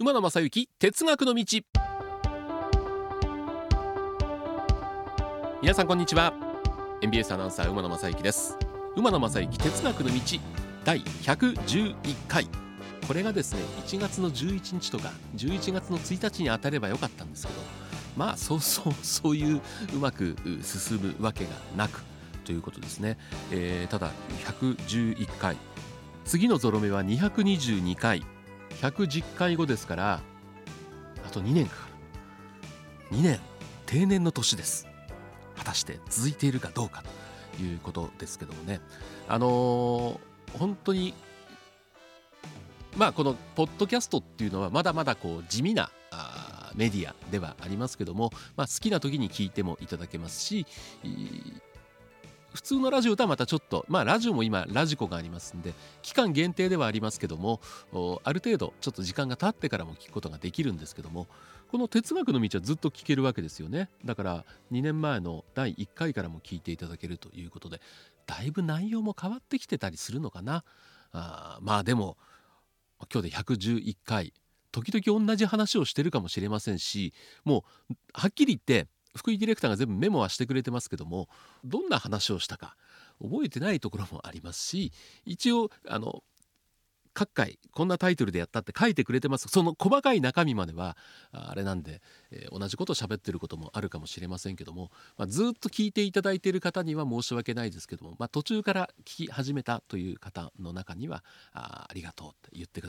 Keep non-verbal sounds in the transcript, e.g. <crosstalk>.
馬野正幸哲学の道。皆さんこんにちは。NBS アナウンサー馬野正幸です。馬野正幸哲学の道第111回。これがですね1月の11日とか11月の1日に当たればよかったんですけどまあそうそう <laughs> そういううまく進むわけがなくということですね、えー、ただ111回。次のゾロ目は222回。110回後ですからあと2年かかる。2年定年の年です。果たして続いているかどうかということですけどもね。あのー、本当にまあこのポッドキャストっていうのはまだまだこう地味なメディアではありますけども、まあ、好きな時に聞いてもいただけますし普通のラジオとはまたちょっとまあラジオも今ラジコがありますんで期間限定ではありますけどもある程度ちょっと時間が経ってからも聞くことができるんですけどもこの哲学の道はずっと聞けるわけですよね。だから2年前の第1回からも聞いていただけるということでだいぶ内容も変わってきてたりするのかな。あまあでも今日で111回時々同じ話をしてるかもしれませんしもうはっきり言って福井ディレクターが全部メモはしてくれてますけどもどんな話をしたか覚えてないところもありますし一応あの各回こんなタイトルでやったって書いてくれてます。その細かい中身まではあれなんで、えー、同じことを喋ってることもあるかもしれませんけども、まあ、ずっと聞いていただいている方には申し訳ないですけども、まあ、途中から聞き始めたという方の中にはあありがとうって言ってく